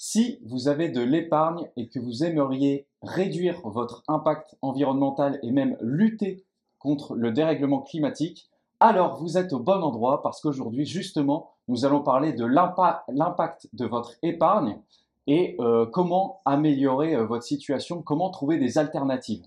Si vous avez de l'épargne et que vous aimeriez réduire votre impact environnemental et même lutter contre le dérèglement climatique, alors vous êtes au bon endroit parce qu'aujourd'hui, justement, nous allons parler de l'impact de votre épargne et euh, comment améliorer euh, votre situation, comment trouver des alternatives.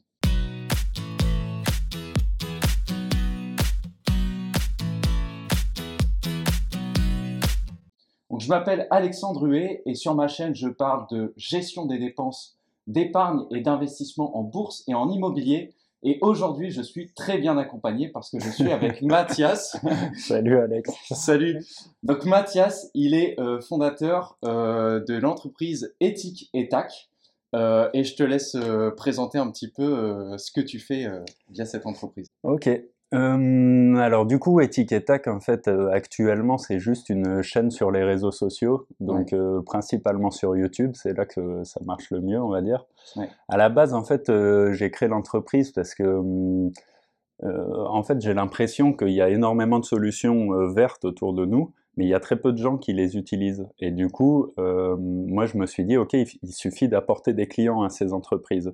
Je m'appelle Alexandre Huet et sur ma chaîne, je parle de gestion des dépenses, d'épargne et d'investissement en bourse et en immobilier. Et aujourd'hui, je suis très bien accompagné parce que je suis avec Mathias. Salut Alex. Salut. Donc Mathias, il est euh, fondateur euh, de l'entreprise Éthique et Tac. Euh, et je te laisse présenter un petit peu ce que tu fais via cette entreprise. Ok, euh, alors du coup, Etiquetac, en fait, euh, actuellement, c'est juste une chaîne sur les réseaux sociaux, donc euh, principalement sur YouTube, c'est là que ça marche le mieux, on va dire. À la base, en fait, j'ai créé l'entreprise parce que, en fait, j'ai l'impression qu'il y a énormément de solutions vertes autour de nous, mais il y a très peu de gens qui les utilisent. Et du coup, moi, je me suis dit, ok, il, suffit d'apporter des clients à ces entreprises.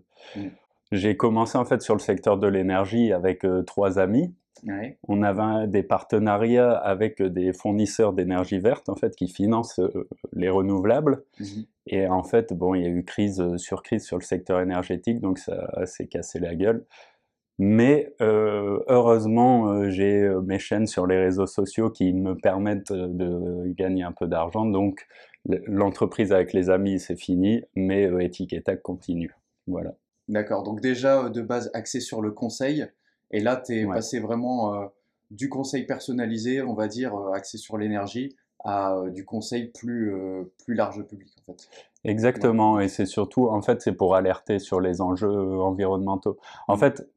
J'ai commencé en fait sur le secteur de l'énergie avec euh, trois amis. On avait des partenariats avec des fournisseurs d'énergie verte en fait qui financent euh, les renouvelables. Mhm. Et en fait, bon, il y a eu crise euh, sur crise sur le secteur énergétique, donc ça s'est cassé la gueule. Mais heureusement, j'ai mes chaînes sur les réseaux sociaux qui me permettent de gagner un peu d'argent. Donc l'entreprise avec les amis, c'est fini, mais Etiquetac continue. Voilà. D'accord, donc déjà euh, de base axé sur le conseil, et là tu es passé vraiment euh, du conseil personnalisé, on va dire, euh, axé sur l'énergie, à du conseil plus, plus large public en fait. Exactement, et c'est surtout, en fait, c'est pour alerter sur les enjeux environnementaux. En mmh. fait,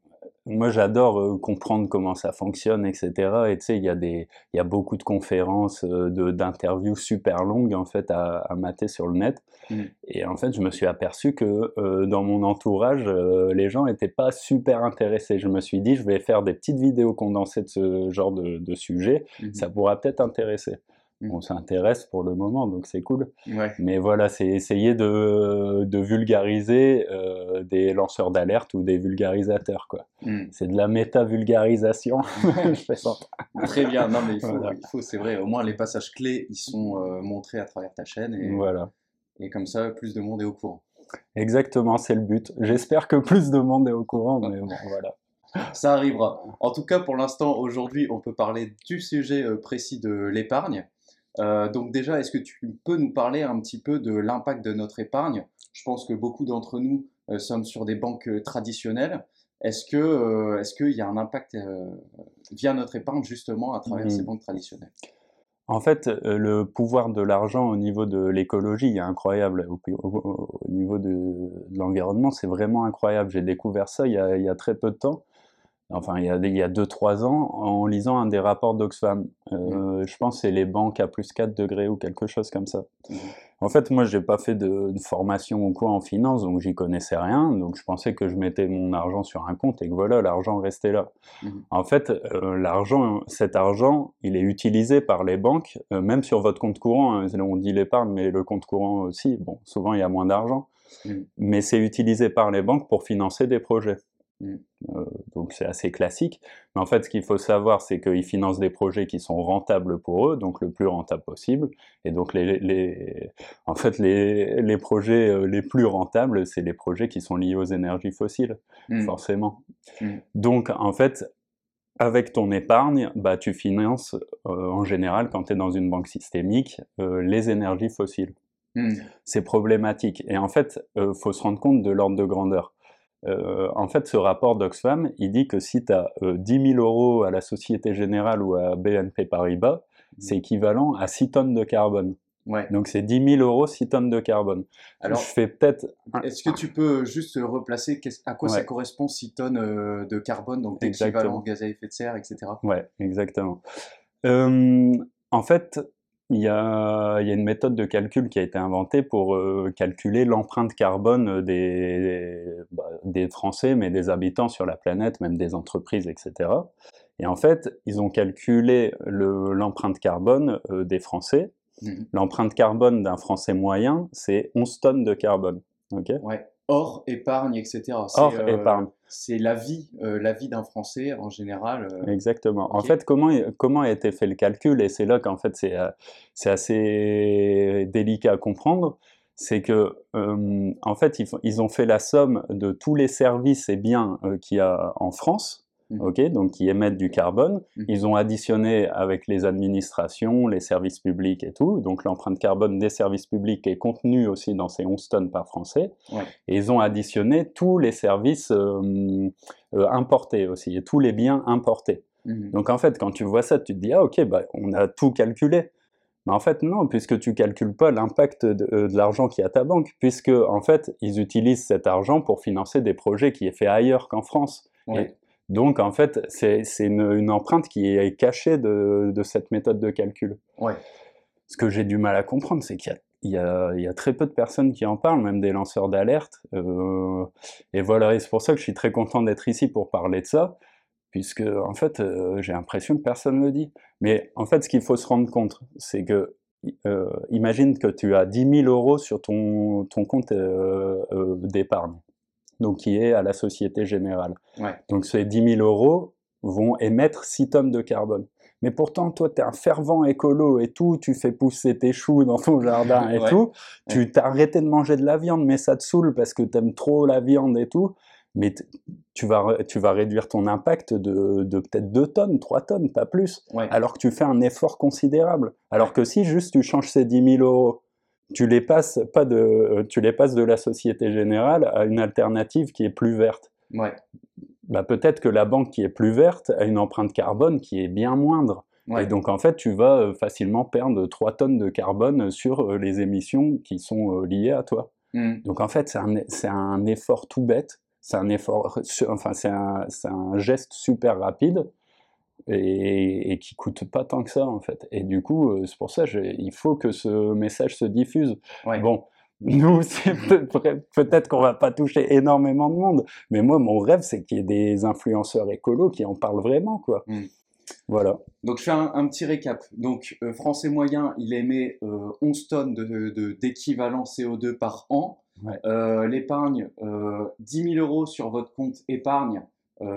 moi, j'adore euh, comprendre comment ça fonctionne, etc. Et tu sais, il y, a des, il y a beaucoup de conférences, euh, d'interviews super longues, en fait, à, à, mater sur le net. Mmh. Et en fait, je me suis aperçu que euh, dans mon entourage, les gens n'étaient pas super intéressés. Je me suis dit, je vais faire des petites vidéos condensées de ce genre de, de sujet. Mmh. Ça pourra peut-être intéresser. Mmh. on s'intéresse pour le moment, donc c'est cool. Mais voilà, c'est essayer de, de vulgariser euh, des lanceurs d'alerte ou des vulgarisateurs. quoi. Mmh. C'est de la méta-vulgarisation. Je fais ça. Très bien, non mais il faut, c'est vrai, au moins les passages clés, ils sont euh, montrés à travers ta chaîne. Et, voilà. Et comme ça, plus de monde est au courant. Exactement, c'est le but. J'espère que plus de monde est au courant, mais bon, voilà. Ça arrivera. En tout cas, pour l'instant, aujourd'hui, on peut parler du sujet euh, précis de l'épargne. Euh, donc déjà, est-ce que tu peux nous parler un petit peu de l'impact de notre épargne? Je pense que beaucoup d'entre nous euh, sommes sur des banques euh, traditionnelles. Est-ce que est-ce qu'il y a un impact via notre épargne justement à travers ces mmh. banques traditionnelles? En fait, le pouvoir de l'argent au niveau de l'écologie est incroyable. Au, niveau de, l'environnement, c'est vraiment incroyable. J'ai découvert ça il y a très peu de temps enfin il y a, il y a 2-3 ans, en lisant un des rapports d'Oxfam. Euh, je pense que c'est les banques à plus 4 degrés ou quelque chose comme ça. Mmh. En fait, moi, j'ai pas fait de, formation ou quoi en finance, donc j'y connaissais rien. Donc je pensais que je mettais mon argent sur un compte et que voilà, l'argent restait là. Mmh. En fait, euh, l'argent, cet argent, il est utilisé par les banques, euh, même sur votre compte courant. Hein, on dit l'épargne, mais le compte courant aussi. Bon, souvent il y a moins d'argent, mmh. mais c'est utilisé par les banques pour financer des projets. Mm. Euh, donc c'est assez classique. Mais en fait, ce qu'il faut savoir, c'est qu'ils financent des projets qui sont rentables pour eux, donc le plus rentable possible. Et donc les, les en fait, les, les, projets euh, les plus rentables, c'est les projets qui sont liés aux énergies fossiles, mm. forcément. Mm. Donc en fait, avec ton épargne, bah, tu finances euh, en général, quand tu es dans une banque systémique, les énergies fossiles. C'est problématique. Et en fait, il faut se rendre compte de l'ordre de grandeur. Euh, en fait, ce rapport d'Oxfam, il dit que si tu as 10 000 euros à la Société Générale ou à BNP Paribas, mmh. c'est équivalent à 6 tonnes de carbone. Ouais. Donc c'est 10 000 euros, 6 tonnes de carbone. Alors, je fais peut-être. Est-ce que tu peux juste replacer à quoi ça correspond 6 tonnes euh, de carbone, donc d'équivalent gaz à effet de serre, etc. Ouais, exactement. Euh, en fait, il y, a, une méthode de calcul qui a été inventée pour euh, calculer l'empreinte carbone bah, des, Français, mais des habitants sur la planète, même des entreprises, etc. Et en fait, ils ont calculé l'empreinte carbone euh, des Français Mhm. L'empreinte carbone d'un Français moyen, c'est 11 tonnes de carbone. ok? Ouais. Hors épargne, etc. Hors épargne. C'est la vie, la vie d'un Français en général. Exactement. En fait, comment, comment a été fait le calcul Et c'est là qu'en fait, c'est assez délicat à comprendre c'est que en fait ils, ont fait la somme de tous les services et biens qu'il y a en France, mmh. donc qui émettent du carbone. Mmh. Ils ont additionné avec les administrations, les services publics et tout. Donc l'empreinte carbone des services publics est contenue aussi dans ces 11 tonnes par Français. Et ils ont additionné tous les services importés aussi et tous les biens importés. Mmh. Donc en fait, quand tu vois ça, tu te dis ah ok, bah, on a tout calculé. Mais en fait, non, puisque tu calcules pas l'impact de, euh, l'argent qui est à ta banque, puisque en fait, ils utilisent cet argent pour financer des projets qui est fait ailleurs qu'en France. Donc, en fait, c'est une, empreinte qui est cachée de, cette méthode de calcul. Ce que j'ai du mal à comprendre, c'est qu'il y, a, très peu de personnes qui en parlent, même des lanceurs d'alerte. Euh, et voilà, et c'est pour ça que je suis très content d'être ici pour parler de ça puisque en fait, euh, j'ai l'impression que personne ne le dit. Mais en fait, ce qu'il faut se rendre compte, c'est que euh, imagine que tu as 10 000 euros sur ton, ton compte d'épargne, donc qui est à la Société Générale. Donc ces 10 000 euros vont émettre 6 tonnes de carbone. Mais pourtant, toi, tu es un fervent écolo et tout, tu fais pousser tes choux dans ton jardin et tout, tu t'as arrêté de manger de la viande, mais ça te saoule parce que tu aimes trop la viande et tout. Mais tu vas, tu vas réduire ton impact de, de peut-être 2 tonnes, 3 tonnes, pas plus, alors que tu fais un effort considérable. Alors que si juste tu changes ces 10 000 euros, tu les passes, pas de, tu les passes de la Société Générale à une alternative qui est plus verte. Ouais. Bah, peut-être que la banque qui est plus verte a une empreinte carbone qui est bien moindre. Et donc en fait, tu vas euh, facilement perdre 3 tonnes de carbone sur euh, les émissions qui sont euh, liées à toi. Mmh. Donc en fait, c'est un, un effort tout bête c'est un effort, enfin c'est un, un, geste super rapide et, et, qui coûte pas tant que ça en fait. Et du coup, euh, c'est pour ça il faut que ce message se diffuse. Bon, nous, peut-être qu'on va pas toucher énormément de monde, mais moi, mon rêve, c'est qu'il y ait des influenceurs écolos qui en parlent vraiment, quoi. Mmh. Voilà. Donc je fais un, petit récap. Donc euh, français moyen, il émet 11 euh, tonnes d'équivalent de, CO2 par an. Euh, l'épargne, 10 000 euros sur votre compte épargne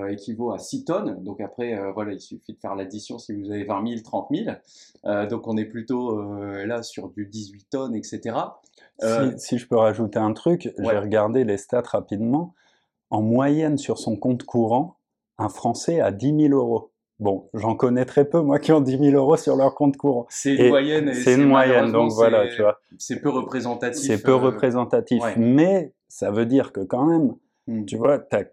équivaut à 6 tonnes. Donc après, voilà, il suffit de faire l'addition si vous avez 20 000, 30 000. donc on est plutôt là sur du 18 tonnes, etc. Si, je peux rajouter un truc, j'ai regardé les stats rapidement. En moyenne sur son compte courant, un Français a 10 000 euros. Bon, j'en connais très peu, moi, qui ont 10 000 euros sur leur compte courant. C'est une moyenne. C'est une moyenne, donc voilà, tu vois. C'est peu représentatif. C'est peu euh, représentatif, mais ça veut dire que quand même, hmm. tu vois, tu as,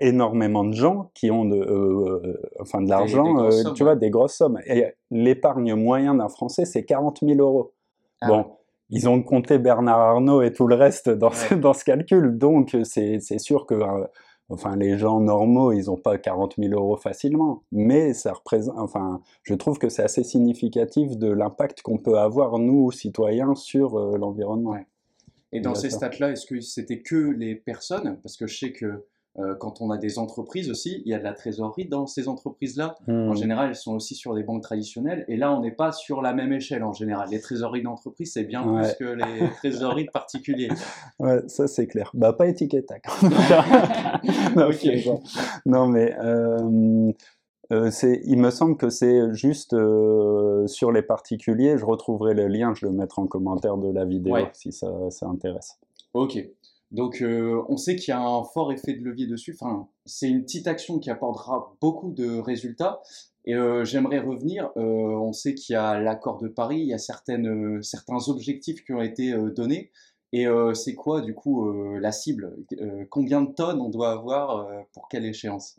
énormément de gens qui ont de, euh, euh, enfin, de l'argent, tu vois, des grosses sommes. Et l'épargne moyen d'un Français, c'est 40 000 euros. Ah bon, ils ont compté Bernard Arnault et tout le reste dans, ce, dans ce calcul, donc c'est sûr que Enfin, les gens normaux, ils n'ont pas 40 000 euros facilement, mais ça représente. Enfin, je trouve que c'est assez significatif de l'impact qu'on peut avoir nous, citoyens, sur euh, l'environnement. Et dans ces stats-là, est-ce que c'était que les personnes? Parce que je sais que euh, quand on a des entreprises aussi, il y a de la trésorerie dans ces entreprises-là. En hmm. général, elles sont aussi sur des banques traditionnelles. Et là, on n'est pas sur la même échelle en général. Les trésoreries d'entreprise, c'est bien plus que les trésoreries de particuliers. Ouais, ça c'est clair. Bah, pas étiquette. non, non, mais euh, euh, il me semble que c'est juste sur les particuliers. Je retrouverai le lien, je le mettrai en commentaire de la vidéo si ça, ça intéresse. Ok. Donc euh, on sait qu'il y a un fort effet de levier dessus. Enfin, c'est une petite action qui apportera beaucoup de résultats. Et euh, j'aimerais revenir. Euh, on sait qu'il y a l'accord de Paris, il y a certains objectifs qui ont été donnés. Et c'est quoi du coup la cible? Combien de tonnes on doit avoir pour quelle échéance?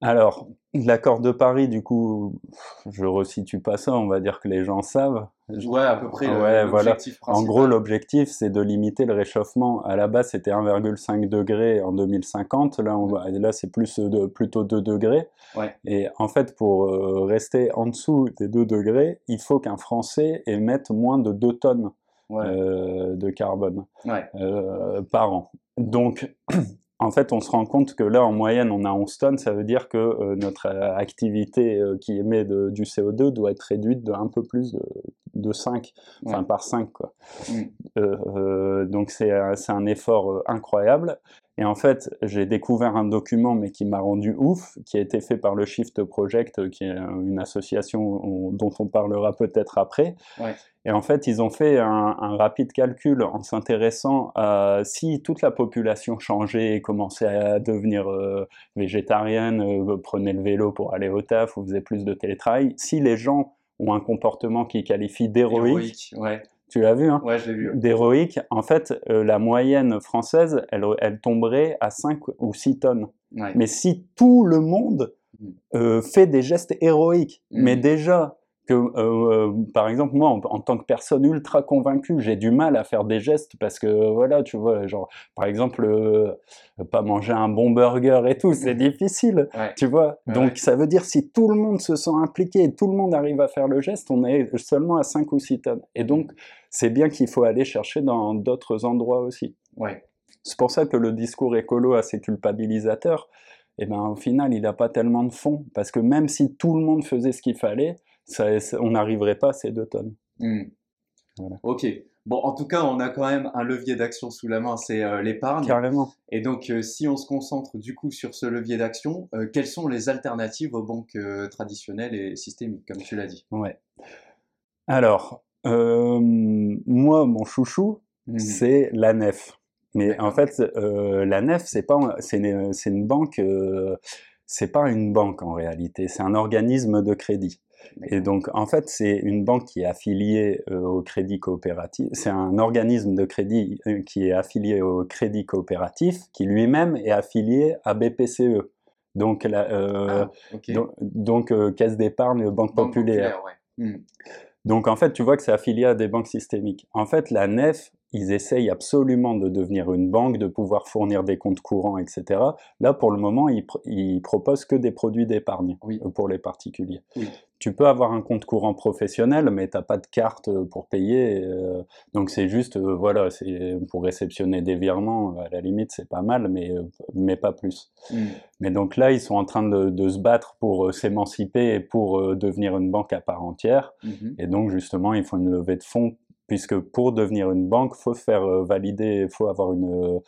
Alors, l'accord de Paris, du coup, je resitue pas ça, on va dire que les gens savent. Ouais, à peu près. Ouais, voilà. En gros, l'objectif, c'est de limiter le réchauffement. À la base, c'était 1,5 degré en 2050. Là, on là c'est plus de, plutôt 2 degrés. Ouais. Et en fait, pour euh, rester en dessous des 2 degrés, il faut qu'un Français émette moins de 2 tonnes euh, de carbone euh, par an. Donc, en fait, on se rend compte que là, en moyenne, on a 11 tonnes. Ça veut dire que euh, notre euh, activité euh, qui émet de, du CO2 doit être réduite de un peu plus de, de 5, enfin par 5. Quoi. Mm. donc c'est un effort incroyable. Et en fait, j'ai découvert un document, mais qui m'a rendu ouf, qui a été fait par le Shift Project, qui est une association dont on parlera peut-être après. Et en fait, ils ont fait un, rapide calcul en s'intéressant à si toute la population changeait et commençait à devenir euh, végétarienne, euh, prenait le vélo pour aller au taf ou faisait plus de télétravail, si les gens ont un comportement qui qualifie d'héroïque, ouais. Tu l'as vu, hein? Ouais, vu. D'héroïque, en fait, euh, la moyenne française, elle, elle, tomberait à 5 ou 6 tonnes. Mais si tout le monde mm. euh, fait des gestes héroïques, mais déjà, que, euh, euh, par exemple, moi, en, tant que personne ultra convaincue, j'ai du mal à faire des gestes parce que, voilà, tu vois, genre, par exemple, euh, pas manger un bon burger et tout, c'est difficile, tu vois. Donc, ça veut dire si tout le monde se sent impliqué et tout le monde arrive à faire le geste, on est seulement à 5 ou 6 tonnes. Et donc, c'est bien qu'il faut aller chercher dans d'autres endroits aussi. Ouais. C'est pour ça que le discours écolo assez culpabilisateur, eh ben, au final, il n'a pas tellement de fond. Parce que même si tout le monde faisait ce qu'il fallait, on n'arriverait pas à ces deux tonnes. Hmm. Ok. Bon, en tout cas, on a quand même un levier d'action sous la main, c'est euh, l'épargne. Carrément. Et donc, euh, si on se concentre du coup sur ce levier d'action, euh, quelles sont les alternatives aux banques traditionnelles et systémiques, comme tu l'as dit? Ouais. Alors, moi, mon chouchou, hmm. c'est la nef. Mais en fait, la nef, c'est pas, c'est une, une, banque, c'est pas une banque en réalité, c'est un organisme de crédit. Et donc, en fait, c'est une banque qui est affiliée euh, au crédit coopératif. C'est un organisme de crédit euh, qui est affilié au crédit coopératif, qui lui-même est affilié à BPCE. Donc, euh, ah, donc, caisse d'épargne, banque, populaire. Hmm. Donc, en fait, tu vois que c'est affilié à des banques systémiques. En fait, la NEF, ils essayent absolument de devenir une banque, de pouvoir fournir des comptes courants, etc. Là, pour le moment, ils, ils proposent que des produits d'épargne pour les particuliers. Tu peux avoir un compte courant professionnel, mais tu n'as pas de carte euh, pour payer. Euh, donc c'est juste, euh, voilà, c'est pour réceptionner des virements, à la limite, c'est pas mal, mais, mais pas plus. Hmm. Mais donc là, ils sont en train de, se battre pour s'émanciper et pour devenir une banque à part entière. Mhm. Et donc justement, ils font une levée de fonds puisque pour devenir une banque, faut faire valider, il faut avoir une,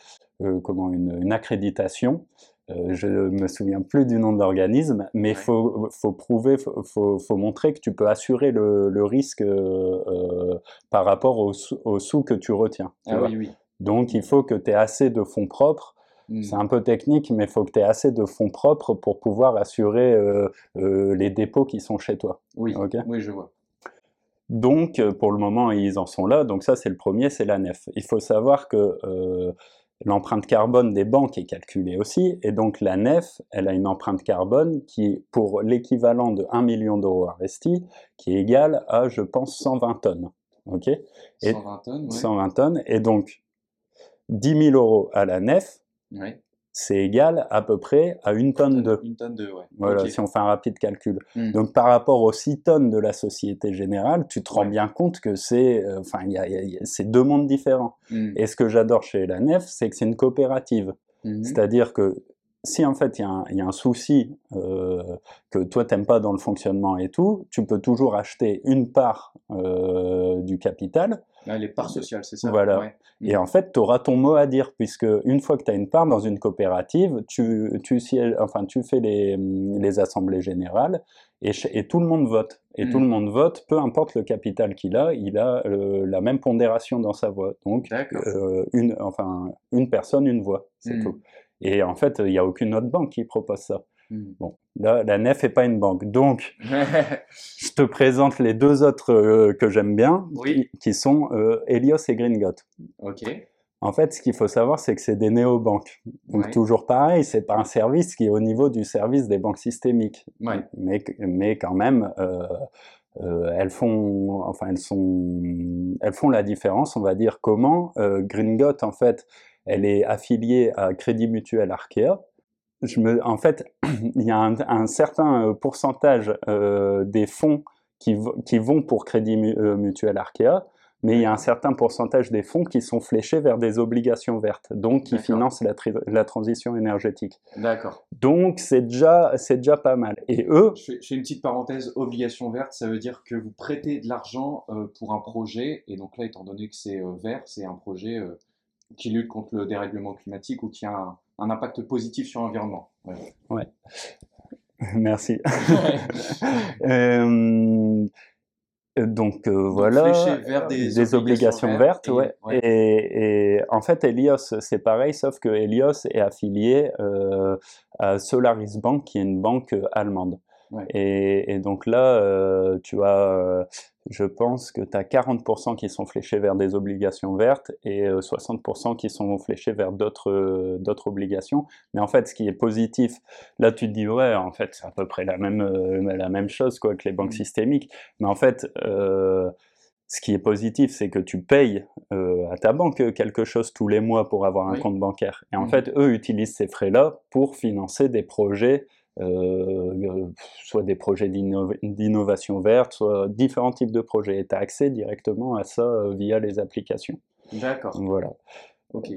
comment, une accréditation. Euh, je me souviens plus du nom de l'organisme, mais il faut, faut, prouver, faut, faut, montrer que tu peux assurer le, le risque euh, euh par rapport aux au sous que tu retiens. ah, oui, oui. Donc il faut que tu aies assez de fonds propres. Hmm. C'est un peu technique, mais il faut que tu aies assez de fonds propres pour pouvoir assurer euh, euh les dépôts qui sont chez toi. Oui, oui je vois. Donc, pour le moment, ils en sont là. Donc ça, c'est le premier, c'est la nef. Il faut savoir que L'empreinte carbone des banques est calculée aussi, et donc la NEF, elle a une empreinte carbone qui, pour l'équivalent de 1 million d'euros investis, qui est égale à, je pense, 120 tonnes. Ok? Et 120 tonnes, 120 tonnes, et donc 10 000 euros à la NEF, c'est égal à peu près à une tonne de. Une tonne de, ouais. Voilà, si on fait un rapide calcul. Hmm. Donc par rapport aux 6 tonnes de la Société Générale, tu te rends bien compte que c'est euh, enfin, c'est deux mondes différents. Hmm. Et ce que j'adore chez la NEF, c'est que c'est une coopérative. Hmm. C'est-à-dire que si en fait il y, y, a un souci euh, que toi t'aimes pas dans le fonctionnement et tout, tu peux toujours acheter une part euh, du capital les parts sociales, c'est ça. Voilà. Et en fait, tu auras ton mot à dire, puisque une fois que tu as une part dans une coopérative, tu, tu, enfin, tu fais les, les assemblées générales et, et, tout le monde vote. Et tout le hmm. monde vote, peu importe le capital qu'il a, il a euh, la même pondération dans sa voix. Donc, une, enfin, une personne, une voix, c'est hmm. tout. Et en fait, il n'y a aucune autre banque qui propose ça. Hmm. Bon, là, la nef n'est pas une banque. Donc, je te présente les deux autres euh, que j'aime bien, qui, sont euh, Helios et Gringot. Ok. En fait, ce qu'il faut savoir, c'est que c'est des néobanques. Donc, toujours pareil, c'est pas un service qui est au niveau du service des banques systémiques. Ouais. Mais, mais quand même, euh, elles font, enfin, elles sont, elles font la différence. On va dire comment Gringot, en fait, elle est affiliée à Crédit Mutuel Arkea je me, en fait, il y a un, certain euh, pourcentage euh, des fonds qui, qui, vont pour Crédit euh, Mutuel Arkea, mais il y a un certain pourcentage des fonds qui sont fléchés vers des obligations vertes, donc qui financent la, la, transition énergétique. D'accord. Donc c'est déjà, c'est déjà pas mal. Et eux... Je fais, une petite parenthèse, obligation verte, ça veut dire que vous prêtez de l'argent euh, pour un projet, et donc là, étant donné que c'est euh, vert, c'est un projet euh, qui lutte contre le dérèglement climatique ou qui a un, un impact positif sur l'environnement. Ouais. ouais. Merci. euh, donc euh, voilà, vers des, des obligations, vertes, ouais. Et, et, en fait, Helios, c'est pareil, sauf que Helios est affilié euh, à Solaris Bank, qui est une banque allemande. Et, et, donc là, euh, tu as, euh, je pense que tu as 40% qui sont fléchés vers des obligations vertes et 60% euh, qui sont fléchés vers d'autres d'autres obligations. Mais en fait, ce qui est positif, là tu te dis ouais, en fait c'est à peu près la même la même chose quoi que les banques mmh. systémiques. Mais en fait, ce qui est positif, c'est que tu payes à ta banque quelque chose tous les mois pour avoir un compte bancaire. Et en mmh. fait, eux utilisent ces frais-là pour financer des projets euh, soit des projets d'innovation verte, soit différents types de projets. Et tu as accès directement à ça euh, via les applications. D'accord. Voilà. Ok.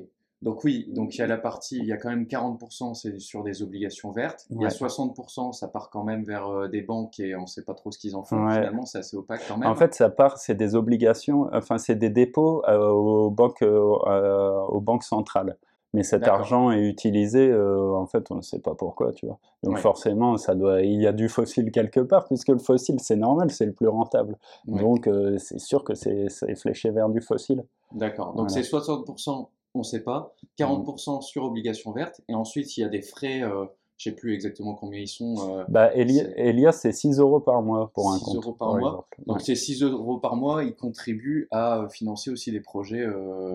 Donc oui, donc il y a la partie, il y a quand même 40% c'est sur des obligations vertes, il y a 60% ça part quand même vers euh, des banques et on ne sait pas trop ce qu'ils en font. Finalement, c'est assez opaque quand même. En fait, ça part, c'est des obligations, enfin c'est des dépôts aux banques, aux banques centrales. Mais cet argent est utilisé, euh, en fait, on ne sait pas pourquoi, tu vois. Donc forcément, ça doit, il y a du fossile quelque part, puisque le fossile, c'est normal, c'est le plus rentable. Donc euh, c'est sûr que c'est fléché vers du fossile. D'accord. Donc c'est 60%, on ne sait pas, 40% sur obligation verte, et ensuite il y a des frais. Euh, je sais plus exactement combien ils sont. Bah, Elias, c'est 6 euros par mois pour un compte. 6 euros par, mois. Donc, ces 6 euros par mois, ils contribuent à financer aussi des projets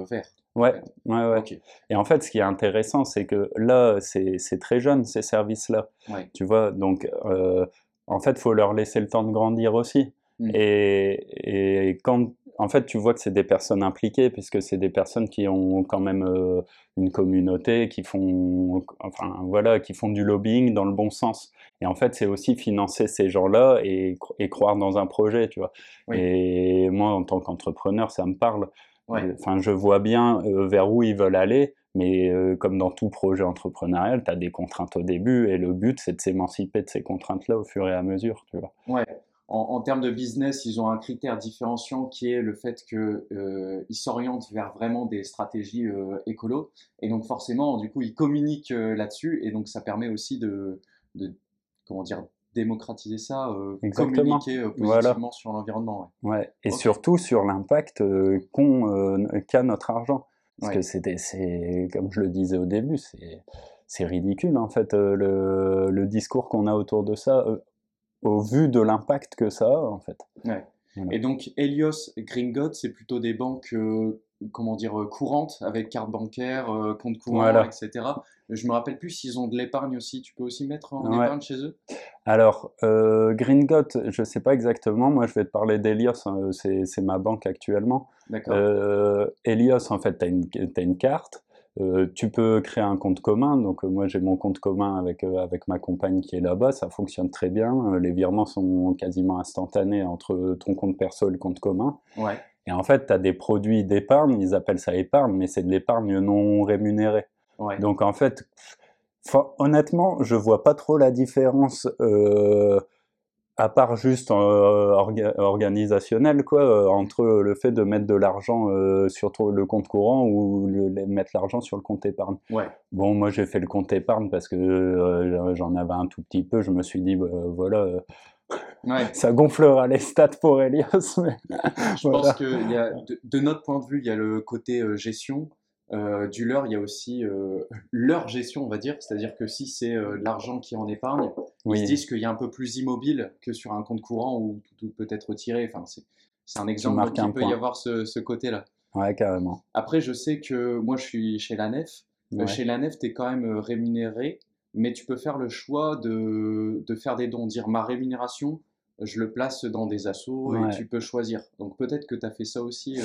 verts. Ouais, ouais, ouais. Et en fait, ce qui est intéressant, c'est que là, c'est très jeune, ces services-là. Tu vois, donc, euh, en fait, il faut leur laisser le temps de grandir aussi. Mmh. Et, et, quand en fait, tu vois que c'est des personnes impliquées, puisque c'est des personnes qui ont quand même euh, une communauté, qui font, enfin, voilà, qui font du lobbying dans le bon sens. Et en fait, c'est aussi financer ces gens-là et, croire dans un projet, tu vois. Et moi, en tant qu'entrepreneur, ça me parle. Enfin, je vois bien euh, vers où ils veulent aller, mais euh, comme dans tout projet entrepreneurial, tu as des contraintes au début, et le but, c'est de s'émanciper de ces contraintes-là au fur et à mesure, tu vois. Ouais en, termes de business, ils ont un critère différenciant qui est le fait qu'ils euh, s'orientent vers vraiment des stratégies euh, écolo. Et donc forcément, du coup, ils communiquent euh, là-dessus. Et donc ça permet aussi de, comment dire, démocratiser ça, communiquer positivement sur l'environnement. Ouais. Et surtout sur l'impact qu'a notre argent. Parce que c'est, comme je le disais au début, c'est ridicule en fait le, le discours qu'on a autour de ça au vu de l'impact que ça a en fait. Et donc Helios Gringot, c'est plutôt des banques euh, comment dire euh, courantes avec carte bancaire, euh, compte courant, etc. Je me rappelle plus s'ils ont de l'épargne aussi. Tu peux aussi mettre en épargne chez eux? Alors euh, Gringot, je sais pas exactement. Moi, je vais te parler d'Helios. Hein, c'est ma banque actuellement. D'accord. Helios, en fait, tu as, as, une carte. Euh, tu peux créer un compte commun, donc euh, moi j'ai mon compte commun avec, euh, avec ma compagne qui est là-bas, ça fonctionne très bien, les virements sont quasiment instantanés entre ton compte perso et le compte commun. Et en fait, tu as des produits d'épargne, ils appellent ça épargne, mais c'est de l'épargne non rémunérée. Donc en fait, honnêtement, je vois pas trop la différence à part juste euh, organisationnel, quoi, euh, entre le fait de mettre de l'argent euh, sur le compte courant ou mettre l'argent sur le compte épargne. Ouais. Bon, moi j'ai fait le compte épargne parce que j'en avais un tout petit peu. Je me suis dit, bah, voilà. Ça gonflera les stats pour Elias. je pense que y a, de, notre point de vue, il y a le côté gestion euh, du leur, il y a aussi euh, leur gestion, on va dire. C'est-à-dire que si c'est euh, de l'argent qui est en épargne, ils se disent qu'il y a un peu plus immobile que sur un compte courant où tout, peut être retiré. Enfin, c'est un exemple qui peut y avoir ce, côté-là. Ouais, carrément. Après, je sais que moi, je suis chez la Nef. chez la Nef, tu es quand même rémunéré, mais tu peux faire le choix de, de faire des dons. Dire ma rémunération, je le place dans des assos et tu peux choisir. Donc peut-être que tu as fait ça aussi.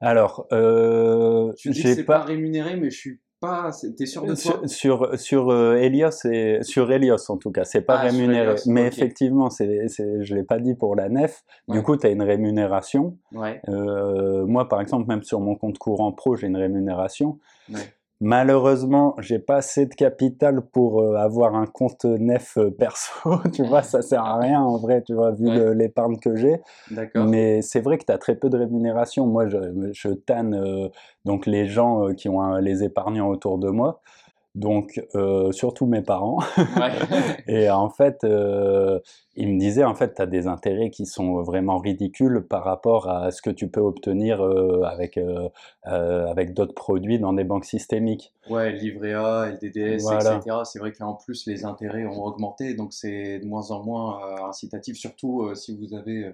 Alors, euh, tu dis que c'est pas... rémunéré, mais je suis pas. T'es sûr de toi? Sur sur, euh, Helios et sur Helios en tout cas, c'est pas ah, rémunéré. Mais effectivement, c'est je l'ai pas dit pour la nef. Du coup, tu as une rémunération. Ouais. Euh, moi, par exemple, même sur mon compte courant pro, j'ai une rémunération. Ouais. Malheureusement, j'ai pas assez de capital pour euh, avoir un compte nef euh, perso, tu vois, ça sert à rien en vrai, tu vois, vu l'épargne que j'ai. Mais c'est vrai que tu as très peu de rémunération. Moi, je, je tanne euh, donc les gens qui ont les épargnants autour de moi donc euh, surtout mes parents. et en fait, euh, ils me disaient, en fait, tu as des intérêts qui sont vraiment ridicules par rapport à ce que tu peux obtenir euh, avec, avec d'autres produits dans des banques systémiques. Ouais, livret A, LDDS, etc. C'est vrai qu'en plus, les intérêts ont augmenté, donc c'est de moins en moins incitatif, surtout si vous avez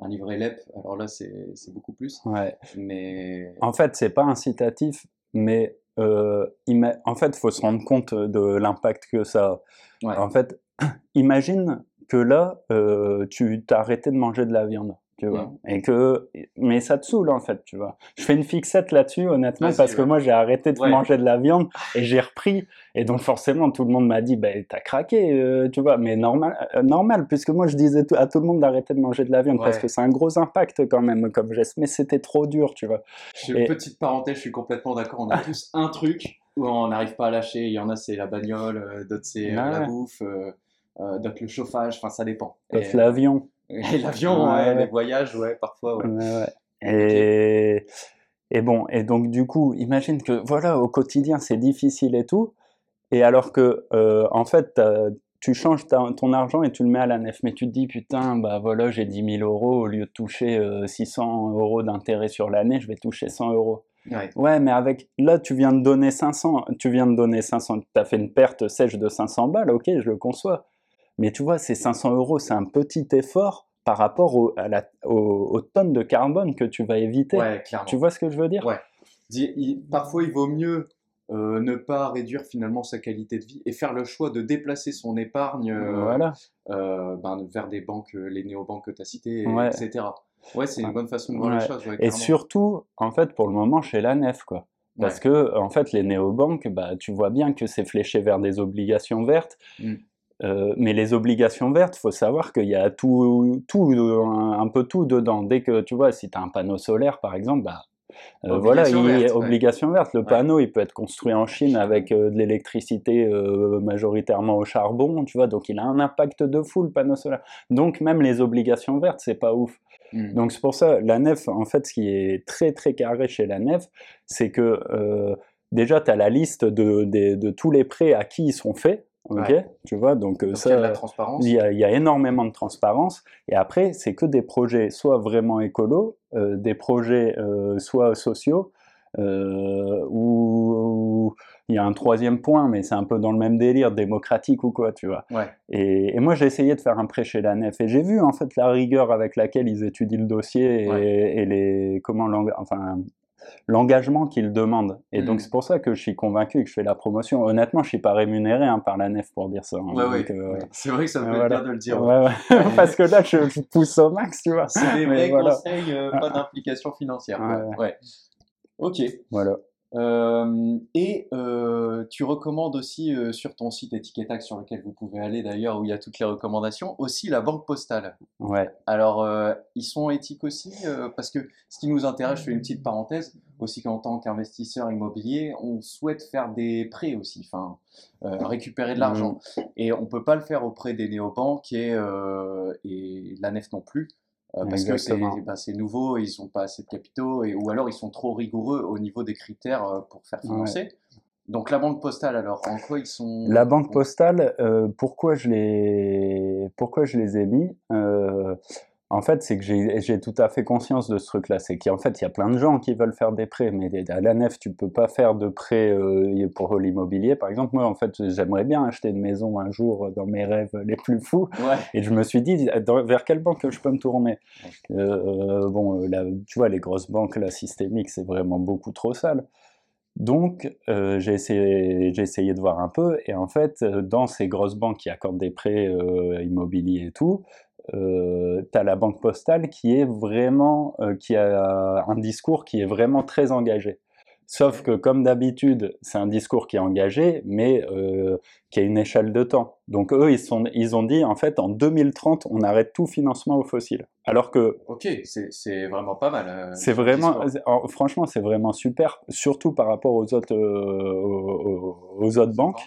un livret LEP, alors là c'est beaucoup plus. Ouais. Mais... En fait, c'est pas incitatif, mais en fait, il faut se rendre compte de l'impact que ça a. En fait, imagine que là, euh, tu t'as arrêté de manger de la viande tu vois. Mm. Et que, mais ça te saoule en fait, tu vois. Je fais une fixette là-dessus, honnêtement, parce que moi j'ai arrêté de manger de la viande et j'ai repris. Et donc forcément, tout le monde m'a dit, ben t'as craqué, euh, tu vois. Mais normal, euh, normal, puisque moi je disais à tout le monde d'arrêter de manger de la viande parce que c'est un gros impact quand même comme geste. Mais c'était trop dur, tu vois. Petite parenthèse, je suis complètement d'accord. On a tous un truc où on n'arrive pas à lâcher. Il y en a c'est la bagnole, euh, d'autres c'est la bouffe, d'autres le chauffage. Enfin, ça dépend. D'autres l'avion. Et l'avion, les voyages, ouais, parfois. Et, et bon, et donc du coup, imagine que voilà, au quotidien, c'est difficile et tout. Et alors que, euh, en fait, tu changes ton argent et tu le mets à la nef, mais tu te dis putain, bah voilà, j'ai 10 000 euros, au lieu de toucher 600 euh, euros d'intérêt sur l'année, je vais toucher 100 euros. Ouais. ouais. mais avec là, tu viens de donner 500, tu viens de donner 500, tu as fait une perte sèche de 500 balles, ok, je le conçois. Mais tu vois, ces 500 euros, c'est un petit effort par rapport au, à la, aux tonnes de carbone que tu vas éviter. Ouais. Tu vois ce que je veux dire? Ouais. parfois, il vaut mieux euh, ne pas réduire finalement sa qualité de vie et faire le choix de déplacer son épargne euh, voilà. euh, ben, vers des banques, les néobanques que tu as citées, etc. Ouais, c'est une bonne façon de voir les choses. et surtout, en fait, pour le moment, chez la nef, quoi. Parce que, en fait, les néobanques, bah, tu vois bien que c'est fléché vers des obligations vertes. Mm. Euh, mais les obligations vertes, faut savoir qu'il y a tout, tout un, peu tout dedans. Dès que tu vois, si tu as un panneau solaire par exemple, bah, euh, voilà, il y a obligation verte. Le panneau, il peut être construit en Chine avec euh, de l'électricité majoritairement au charbon, tu vois, donc il a un impact de fou le panneau solaire. Donc même les obligations vertes, c'est pas ouf. Hmm. Donc c'est pour ça, la nef, en fait, ce qui est très très carré chez la nef, c'est que déjà, tu as la liste de, de, de, tous les prêts à qui ils sont faits. Ok, tu vois, donc, euh, ça, il y a la transparence. Il y a, énormément de transparence. Et après, c'est que des projets soit vraiment écolos, euh, des projets euh, soit sociaux, ou il y a un troisième point, mais c'est un peu dans le même délire, démocratique ou quoi, tu vois. Ouais. Et, et, moi, j'ai essayé de faire un prêt chez la nef, et j'ai vu en fait la rigueur avec laquelle ils étudient le dossier et, et les comment enfin l'engagement qu'il demande. Et donc, mm. c'est pour ça que je suis convaincu que je fais la promotion. Honnêtement, je suis pas rémunéré hein, par la nef pour dire ça. Hein. Euh, c'est vrai que ça me fait bien de le dire. Parce que là, je, pousse au max, tu vois. C'est des vrais conseils, euh, pas d'implication financière. Ouais. Ok. Voilà. Euh, et euh, tu recommandes aussi euh, sur ton site Etiquetax, sur lequel vous pouvez aller d'ailleurs, où il y a toutes les recommandations, aussi la banque postale. Ouais. Alors, ils sont éthiques aussi, parce que ce qui nous intéresse, je fais une petite parenthèse, aussi qu'en tant qu'investisseur immobilier, on souhaite faire des prêts aussi, enfin, récupérer de l'argent. Mmh. Et on peut pas le faire auprès des néobanques et, et la NEF non plus. Euh, parce que ben, c'est nouveau, ils n'ont pas assez de capitaux, et, ou alors ils sont trop rigoureux au niveau des critères euh, pour faire financer. Donc la banque postale, alors, en quoi ils sont La banque postale, euh, pourquoi, je les... pourquoi je les ai mis? En fait, c'est que j'ai tout à fait conscience de ce truc-là. C'est qu'en fait, il y a plein de gens qui veulent faire des prêts, mais à la nef, tu peux pas faire de prêts euh, pour l'immobilier. Par exemple, moi, en fait, j'aimerais bien acheter une maison un jour dans mes rêves les plus fous. Et je me suis dit, vers quelle banque je peux me tourner? Euh, euh, Bon, tu vois, les grosses banques, la systémique, c'est vraiment beaucoup trop sale. Donc, j'ai essayé, essayé, de voir un peu, et en fait, dans ces grosses banques qui accordent des prêts immobiliers et tout, euh, tu as la banque postale qui est vraiment, euh, qui a un discours qui est vraiment très engagé. Sauf que, comme d'habitude, c'est un discours qui est engagé, mais euh, qui a une échelle de temps. Donc eux, ils, sont, ils ont dit, en fait, en 2030, on arrête tout financement aux fossiles. Alors que... Ok, c'est vraiment pas mal. Euh, c'est vraiment... Franchement, c'est vraiment super, surtout par rapport aux autres, euh, aux, autres banques.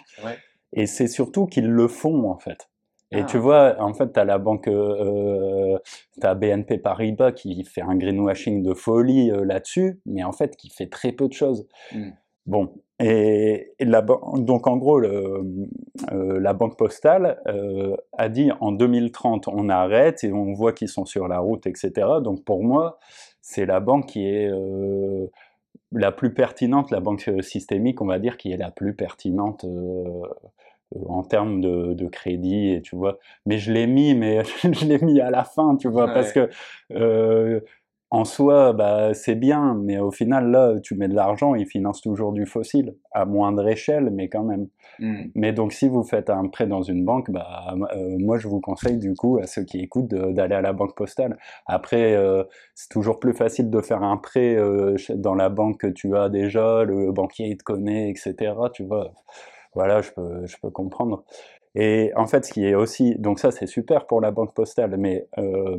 Et c'est surtout qu'ils le font, en fait. Et tu ah. vois, en fait, tu as la banque, euh, tu as BNP Paribas qui fait un greenwashing de folie euh, là-dessus, mais en fait, qui fait très peu de choses. Hmm. Bon, et, donc en gros, le, euh, la banque postale euh, a dit en 2030, on arrête et on voit qu'ils sont sur la route, etc. Donc pour moi, c'est la banque qui est euh, la plus pertinente, la banque systémique, on va dire, qui est la plus pertinente en termes de, crédit, et tu vois. Mais je l'ai mis, mais je l'ai mis à la fin, tu vois, parce que euh, en soi, bah, c'est bien, mais au final, là, tu mets de l'argent, ils financent toujours du fossile, à moindre échelle, mais quand même. Hmm. Mais donc, si vous faites un prêt dans une banque, bah, euh, moi, je vous conseille, du coup, à ceux qui écoutent, d'aller à la banque postale. Après, euh, c'est toujours plus facile de faire un prêt dans la banque que tu as déjà, le banquier, il te connaît, etc., tu vois voilà, je peux, je peux comprendre. Et en fait, ce qui est aussi, donc ça c'est super pour la banque postale, mais euh,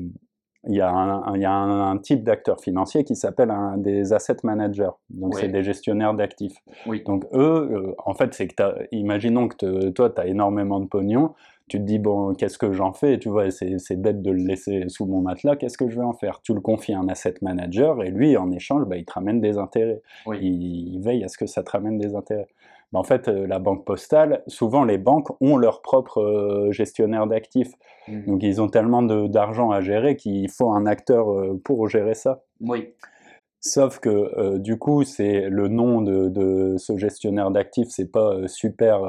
il y, a un, y a un, type d'acteur financier qui s'appelle des asset managers. Donc, c'est des gestionnaires d'actifs. Oui. Donc, eux, euh, en fait, c'est que imaginons que toi, tu as énormément de pognon. Tu te dis, bon, qu'est-ce que j'en fais? Tu vois, c'est bête de le laisser sous mon matelas. Qu'est-ce que je vais en faire? Tu le confies à un asset manager et lui, en échange, bah, il te ramène des intérêts. il, veille à ce que ça te ramène des intérêts en fait, euh, la banque postale, souvent les banques ont leur propre euh, gestionnaire d'actifs. Mmh. Donc ils ont tellement d'argent à gérer qu'il faut un acteur euh, pour gérer ça. Oui. Sauf que du coup, c'est le nom de, ce gestionnaire d'actifs, c'est pas super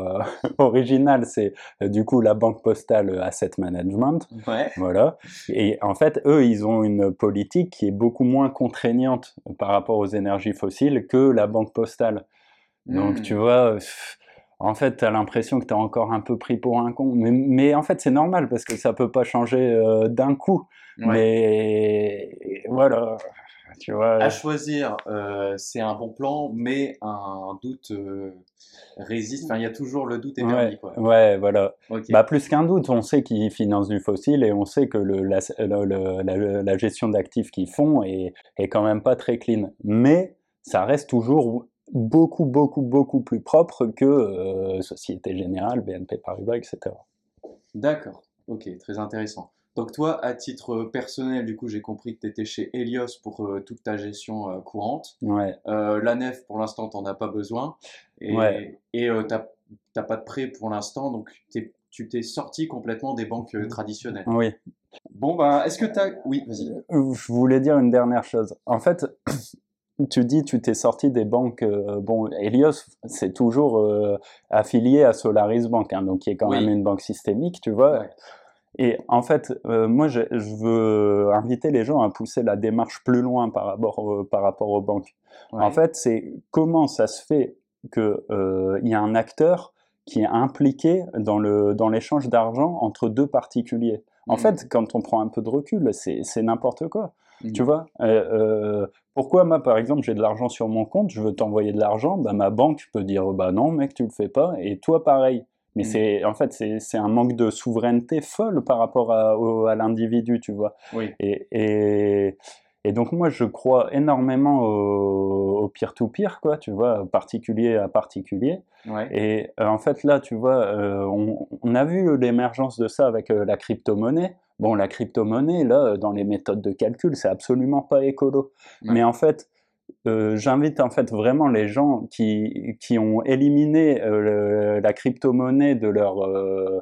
original. C'est du coup la banque postale Asset Management. Ouais. Voilà. Et en fait, eux, ils ont une politique qui est beaucoup moins contraignante par rapport aux énergies fossiles que la banque postale. Donc, tu mmh. vois, en fait, tu as l'impression que tu es encore un peu pris pour un con. Mais, en fait, c'est normal parce que ça peut pas changer euh, d'un coup. Mais voilà, tu vois. À choisir, euh, c'est un bon plan, mais un doute euh, résiste. Enfin, il y a toujours le doute éperdu. Ouais, quoi. ouais voilà. Bah, plus qu'un doute, on sait qu'ils financent du fossile et on sait que le, la, la, gestion d'actifs qu'ils font est, est quand même pas très clean. Mais ça reste toujours beaucoup, beaucoup, beaucoup plus propre que euh, Société Générale, BNP Paribas, etc. D'accord, ok, très intéressant. Donc toi, à titre personnel, du coup, j'ai compris que tu étais chez Helios pour euh, toute ta gestion euh, courante. Ouais. la nef, pour l'instant, tu n'en as pas besoin. Et ouais. tu n'as pas de prêt pour l'instant, donc tu t'es sorti complètement des banques traditionnelles. Oui. Bon, bah, est-ce que tu as... Oui, vas-y. Je voulais dire une dernière chose. En fait, tu dis, tu t'es sorti des banques. Euh, bon, Helios, c'est toujours euh, affilié à Solaris Bank, hein, donc qui est quand même une banque systémique, tu vois. Et en fait, euh, moi, je, veux inviter les gens à pousser la démarche plus loin par rapport, par rapport aux banques. En fait, c'est comment ça se fait qu'il y a un acteur qui est impliqué dans l'échange dans d'argent entre deux particuliers. En mmh. fait, quand on prend un peu de recul, c'est n'importe quoi. Tu mmh. vois pourquoi moi, par exemple, j'ai de l'argent sur mon compte, je veux t'envoyer de l'argent, bah, ma banque peut dire bah non, mec, tu le fais pas, et toi pareil. Mais mm. c'est en fait c'est un manque de souveraineté folle par rapport à, à l'individu, tu vois. Oui. Et, et, et, donc moi je crois énormément au peer-to-peer, quoi, tu vois, particulier à particulier. Ouais. Et euh, en fait là, tu vois, euh, on, on, a vu l'émergence de ça avec euh, la crypto-monnaie. Bon, la crypto-monnaie, là, dans les méthodes de calcul, c'est absolument pas écolo. Mais en fait, euh, j'invite en fait vraiment les gens qui, qui ont éliminé euh, la crypto-monnaie de leur euh,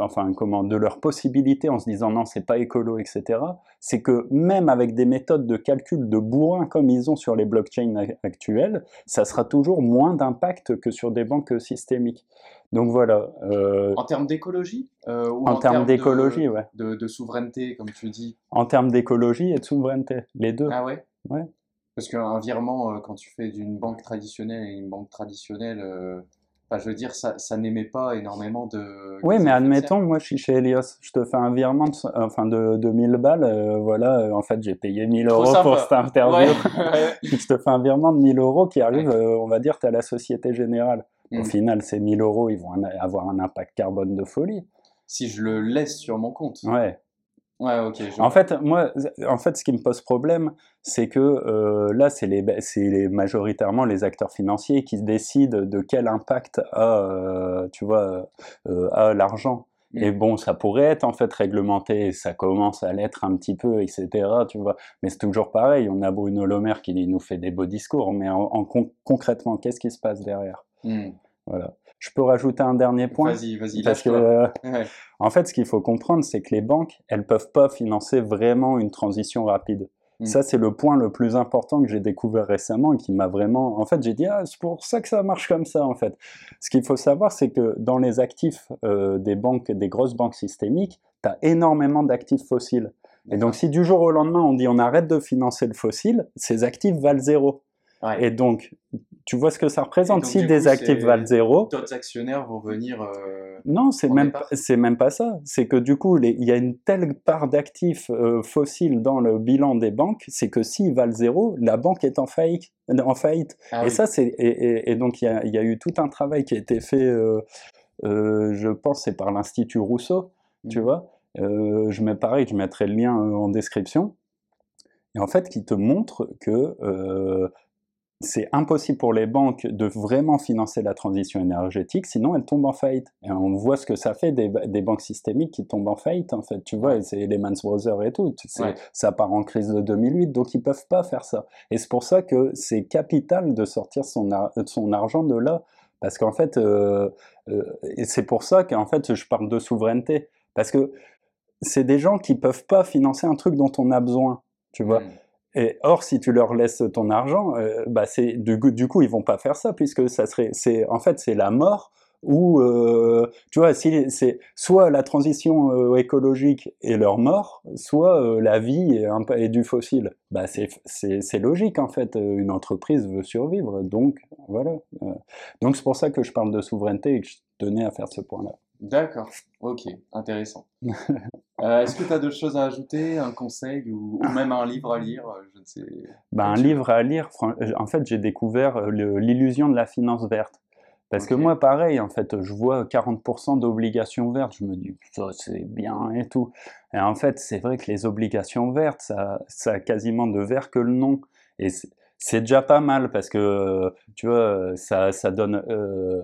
enfin comment de leur possibilité en se disant non c'est pas écolo etc c'est que même avec des méthodes de calcul de bourrin comme ils ont sur les blockchains actuelles ça sera toujours moins d'impact que sur des banques systémiques. Donc voilà en termes d'écologie en, termes d'écologie ouais. de, de, souveraineté comme tu dis? En termes d'écologie et de souveraineté les deux. Ah ouais? Ouais parce qu'un virement, euh, quand tu fais d'une banque traditionnelle à une banque traditionnelle, euh, Enfin, je veux dire, ça, ça n'émet pas énormément de. Oui, mais admettons, moi je suis chez Helios, je te fais un virement de, so- enfin de, de 1000 balles, euh, voilà, euh, en fait j'ai payé 1000 Trop euros sympa. pour cette interview, Ouais, je te fais un virement de 1000 euros qui arrive, euh, on va dire, tu à la Société Générale. Au Mm. final, ces 1000 euros, ils vont avoir un impact carbone de folie. Si je le laisse sur mon compte. Ouais. Ouais, ok. je- En fait, moi, en fait, ce qui me pose problème, c'est que euh, là, c'est les, c'est les- majoritairement les acteurs financiers qui décident de quel impact a, euh, tu vois, euh, a l'argent. Mm. Et bon, ça pourrait être en fait réglementé, et ça commence à l'être un petit peu, etc. Tu vois, mais c'est toujours pareil. On a Bruno Le Maire qui nous fait des beaux discours, mais en, en con- concrètement, qu'est-ce qui se passe derrière? Mm. Voilà. Je peux rajouter un dernier point Vas-y, vas-y, parce que euh, Ouais. en fait, ce qu'il faut comprendre, c'est que les banques, elles peuvent pas financer vraiment une transition rapide. Mm. Ça, c'est le point le plus important que j'ai découvert récemment et qui m'a vraiment. En fait, j'ai dit, ah, c'est pour ça que ça marche comme ça, en fait. Ce qu'il faut savoir, c'est que dans les actifs euh, des banques, des grosses banques systémiques, tu as énormément d'actifs fossiles. Et donc, si du jour au lendemain, on dit on arrête de financer le fossile, ces actifs valent zéro. Ouais. Et donc, tu vois ce que ça représente. donc, Si des coup, actifs valent zéro, D'autres actionnaires vont venir. euh, non, c'est même, c'est même pas ça. C'est que du coup, les- il y a une telle part d'actifs euh, fossiles dans le bilan des banques, c'est que s'ils valent zéro, la banque est en faillite. En faillite. Ah et oui. ça, c'est et, et- et donc il y a, il y a eu tout un travail qui a été fait, euh, je pense, c'est par l'Institut Rousseau, tu Mhm. vois. Je mets pareil, je mettrai le lien en description. Et en fait, qui te montre que c'est impossible pour les banques de vraiment financer la transition énergétique, sinon elles tombent en faillite. Et on voit ce que ça fait des, des banques systémiques qui tombent en faillite, en fait. Tu vois, c'est Lehman Brothers et tout. Ouais. Ça part en crise de 2008, donc ils peuvent pas faire ça. Et c'est pour ça que c'est capital de sortir son, ar- son argent de là. Parce qu'en fait, euh, euh, c'est pour ça qu'en fait, je parle de souveraineté. Parce que c'est des gens qui peuvent pas financer un truc dont on a besoin. Tu vois, Mm. Et or, si tu leur laisses ton argent, euh, bah c'est du, coup- du coup ils vont pas faire ça puisque ça serait, c'est en fait c'est la mort ou euh, tu vois si c'est soit la transition euh, écologique et leur mort, soit la vie et, un peu- et du fossile. Bah c'est logique en fait. Une entreprise veut survivre, donc voilà. Donc c'est pour ça que je parle de souveraineté et que je tenais à faire ce point-là. D'accord, ok, intéressant. Euh, Est-ce que tu as d'autres choses à ajouter, un conseil ou, ou même un livre à lire euh, Je ne sais. Bah, un livre à lire, euh, en fait, j'ai découvert l'illusion de la finance verte. Parce que moi, pareil, en fait, je vois 40% d'obligations vertes, je me dis, ça c'est bien et tout. Et en fait, c'est vrai que les obligations vertes, ça, ça a quasiment de vert que le nom. Et c'est- déjà pas mal parce que, tu vois, ça, ça donne, euh,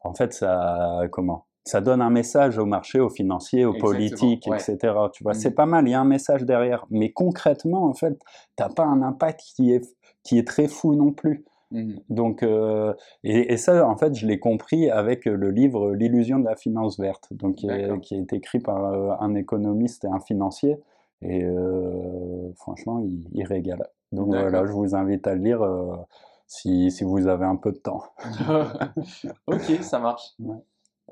en fait, ça, comment? Ça donne un message au marché, aux financiers, aux Exactement, politiques, ouais. etc. Tu vois, Mhm. c'est pas mal, il y a un message derrière. Mais concrètement, en fait, t'as pas un impact qui est, qui est très fou non plus. Mhm. Donc, euh, et, et ça, en fait, je l'ai compris avec le livre L'illusion de la finance verte, donc qui est, qui est écrit par euh, un économiste et un financier. Et euh, franchement, il, il régale. Donc voilà, je vous invite à le lire si, si vous avez un peu de temps. ok, ça marche. Ouais.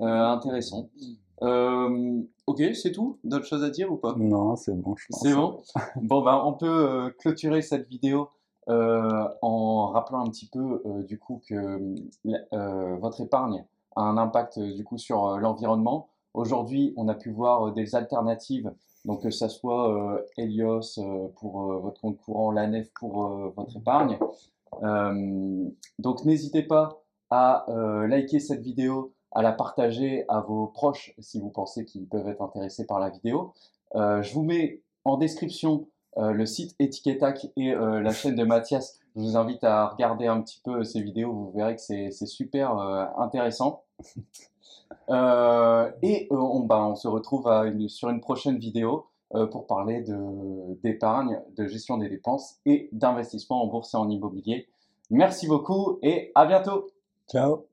Euh, intéressant. Euh, ok, c'est tout? D'autres choses à dire ou pas? Non, c'est bon, je pense. C'est bon? Bon, ben, on peut euh, clôturer cette vidéo euh, en rappelant un petit peu du coup que votre épargne a un impact du coup sur l'environnement. Aujourd'hui, on a pu voir des alternatives, donc que ça soit Helios pour votre compte courant, la nef pour votre épargne. Donc n'hésitez pas à liker cette vidéo, à la partager à vos proches si vous pensez qu'ils peuvent être intéressés par la vidéo. Euh, je vous mets en description euh, le site Etiquetac et euh, la chaîne de Mathias. Je vous invite à regarder un petit peu ces vidéos, vous verrez que c'est super intéressant. Et on, bah, on se retrouve à une- sur une prochaine vidéo pour parler de- d'épargne, de gestion des dépenses et d'investissement en bourse et en immobilier. Merci beaucoup et à bientôt Ciao